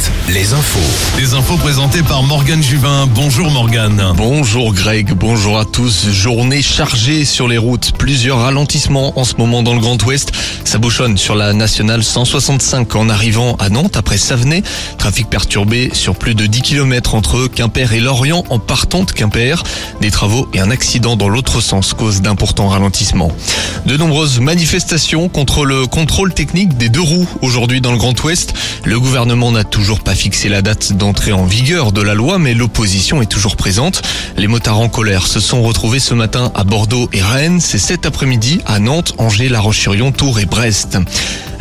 7, les infos. Les infos présentées par Morgane Juvin. Bonjour Morgane. Bonjour Greg, bonjour à tous. Journée chargée sur les routes. Plusieurs ralentissements en ce moment dans le Grand Ouest. Ça bouchonne sur la nationale 165 en arrivant à Nantes après Savenay. Trafic perturbé sur plus de 10 km entre Quimper et Lorient en partant de Quimper. Des travaux et un accident dans l'autre sens causent d'importants ralentissements. De nombreuses manifestations contre le contrôle technique des deux roues aujourd'hui dans le Grand Ouest. Le gouvernement n'a toujours pas fixé la date d'entrée en vigueur de la loi, mais l'opposition est toujours présente. Les motards en colère se sont retrouvés ce matin à Bordeaux et Rennes. C'est cet après-midi à Nantes, Angers, La Roche-sur-Yon, Tours et Brest.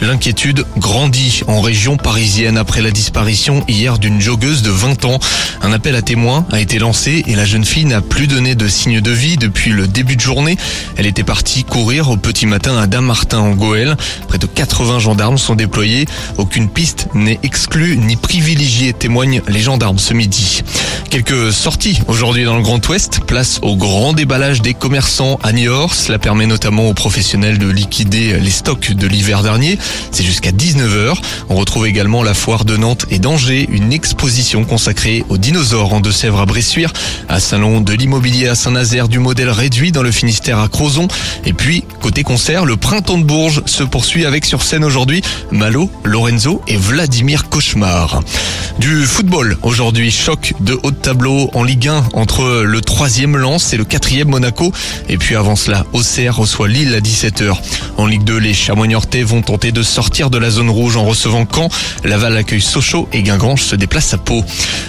L'inquiétude grandit en région parisienne après la disparition hier d'une joggeuse de 20 ans. Un appel à témoins a été lancé et la jeune fille n'a plus donné de signe de vie depuis le début de journée. Elle était partie courir au petit matin à Damartin en Goël. Près de 80 gendarmes sont déployés. Aucune piste n'est exclue ni privilégiée, témoignent les gendarmes ce midi. Quelques sorties aujourd'hui dans le Grand Ouest. Place au grand déballage des commerçants à Niort. Cela permet notamment aux professionnels de liquider les stocks de l'hiver dernier. C'est jusqu'à 19h. On retrouve également la foire de Nantes et d'Angers, une exposition consacrée aux dinosaures en Deux-Sèvres à Bressuire, à Salon de l'immobilier à Saint-Nazaire du modèle réduit dans le Finistère à Crozon. Et puis, côté concert, le printemps de Bourges se poursuit avec sur scène aujourd'hui Malo, Lorenzo et Vladimir Cauchemar. Du football aujourd'hui, choc de haut de tableau en Ligue 1 entre le troisième Lens et le quatrième Monaco. Et puis avant cela, Auxerre reçoit Lille à 17h. En Ligue 2, les Chamois vont tenter de sortir de la zone rouge en recevant Caen. Laval accueille Sochaux et Guingrange se déplace à Pau.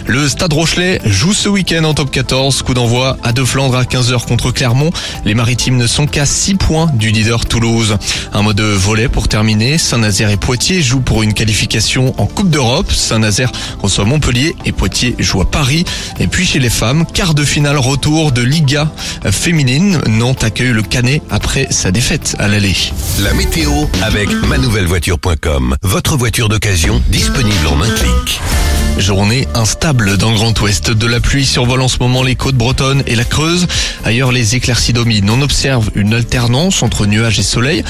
Le Stade Rochelet joue ce week-end en top 14. Coup d'envoi à De Flandre à 15h contre Clermont. Les Maritimes ne sont qu'à 6 points du leader Toulouse. Un mode volet pour terminer. Saint-Nazaire et Poitiers jouent pour une qualification en Coupe d'Europe. Saint-Nazaire reçoit Montpellier et Poitiers joue à Paris. Et puis chez les femmes, quart de finale retour de Liga féminine. Nantes accueille le Canet après sa défaite à l'aller. La météo avec manouvellevoiture.com. Votre voiture d'occasion disponible en un clic. Journée instable dans le Grand Ouest. De la pluie survole en ce moment les côtes bretonnes et la Creuse. Ailleurs, les éclaircies dominent. On observe une alternance entre nuages et soleil.